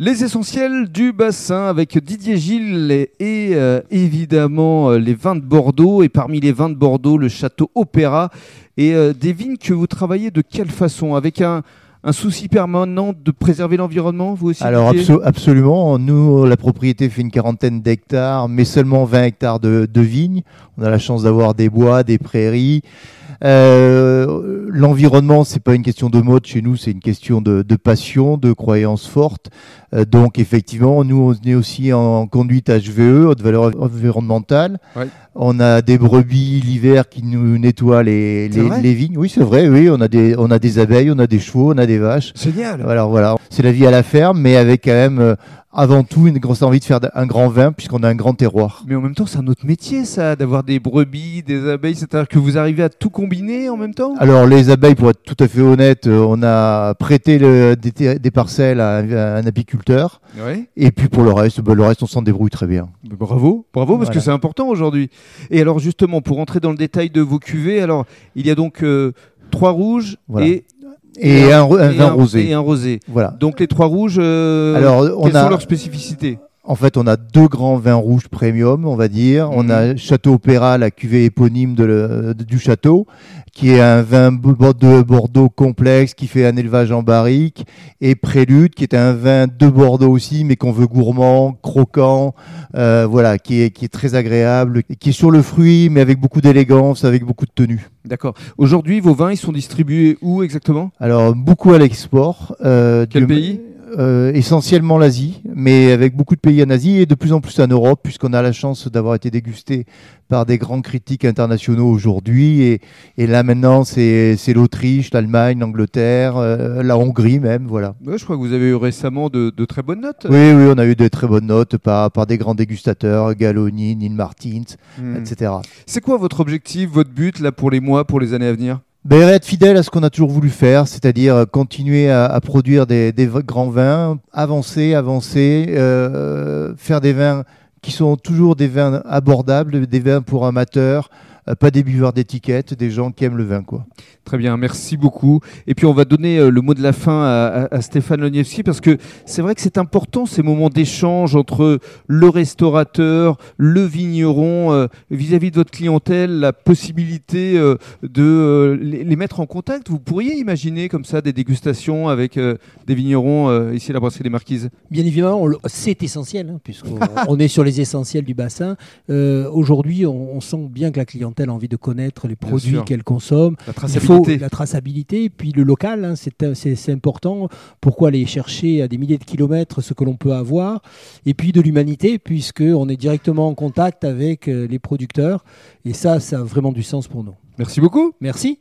Les essentiels du bassin avec Didier Gilles et, euh, évidemment euh, les vins de Bordeaux. Et parmi les vins de Bordeaux, le château Opéra. Et euh, des vignes que vous travaillez de quelle façon? Avec un, un souci permanent de préserver l'environnement, vous aussi Alors abso- absolument, nous la propriété fait une quarantaine d'hectares, mais seulement 20 hectares de, de vignes. On a la chance d'avoir des bois, des prairies. Euh, L'environnement, c'est pas une question de mode chez nous, c'est une question de, de passion, de croyance forte. Euh, donc effectivement, nous on est aussi en conduite HVE, haute valeur environnementale. Ouais. On a des brebis l'hiver qui nous nettoient les, les, les vignes. Oui, c'est vrai. Oui, on a des on a des abeilles, on a des chevaux, on a des vaches. Génial Alors voilà, c'est la vie à la ferme, mais avec quand même euh, avant tout une grosse envie de faire un grand vin puisqu'on a un grand terroir. Mais en même temps, c'est un autre métier, ça, d'avoir des brebis, des abeilles. C'est-à-dire que vous arrivez à tout combiner en même temps? Alors les abeilles, pour être tout à fait honnête, euh, on a prêté le- des, parcelles à, un- à un apiculteur, Ouais. et puis pour le reste, bah, le reste on s'en débrouille très bien. Mais Bravo, bravo, parce Voilà. que c'est important aujourd'hui. Et alors justement, pour entrer dans le détail de vos cuvées, alors il y a donc euh, trois rouges Voilà. et, Et, un, ro- un et vin rosé. Et un rosé. Voilà. Donc les trois rouges, euh, Alors on quelles sont leurs spécificités? En fait, on a deux grands vins rouges premium, on va dire. On Mhm. a Château Opéra, la cuvée éponyme de le- de- du château, qui est un vin de Bordeaux complexe, qui fait un élevage en barrique, et Prélude, qui est un vin de Bordeaux aussi, mais qu'on veut gourmand, croquant, euh, voilà, qui est, qui est très agréable, et qui est sur le fruit, mais avec beaucoup d'élégance, avec beaucoup de tenue. D'accord. Aujourd'hui, vos vins, ils sont distribués où exactement? Alors, beaucoup à l'export. Euh, Quel pays? Euh, essentiellement l'Asie, mais avec beaucoup de pays en Asie et de plus en plus en Europe, puisqu'on a la chance d'avoir été dégusté par des grands critiques internationaux aujourd'hui. Et, et là maintenant, c'est c'est l'Autriche, l'Allemagne, l'Angleterre, euh, la Hongrie même, voilà. Ouais, Je crois que vous avez eu récemment de, de très bonnes notes. Oui, oui, on a eu de très bonnes notes par, par des grands dégustateurs, Galoni, Neil Martins, Hmm. etc. C'est quoi votre objectif, votre but là pour les mois, pour les années à venir? Ben, être fidèle à ce qu'on a toujours voulu faire, c'est-à-dire euh, continuer à, produire des, grands vins, avancer, avancer, euh, faire des vins qui sont toujours des vins abordables, des vins pour amateurs, pas des buveurs d'étiquettes, des gens qui aiment le vin, quoi. Très bien, merci beaucoup. Et puis on va donner euh, le mot de la fin à, Stéphane Loniewski parce que c'est vrai que c'est important ces moments d'échange entre le restaurateur, le vigneron, euh, vis-à-vis de votre clientèle, la possibilité euh, de euh, les, les mettre en contact. Vous pourriez imaginer comme ça des dégustations avec euh, des vignerons euh, ici à la brasserie des Marquises? Bien évidemment, c'est essentiel, hein, puisqu'on on est sur les essentiels du bassin. Euh, Aujourd'hui, on, on sent bien que la clientèle a envie de connaître les produits qu'elle consomme. La Il traçabilité. faut la traçabilité, et puis le local, hein, c'est- c'est c'est important. Pourquoi aller chercher à des milliers de kilomètres ce que l'on peut avoir Et puis de l'humanité, puisqu'on est directement en contact avec euh, les producteurs. Et ça, ça a vraiment du sens pour nous. Merci beaucoup. Merci.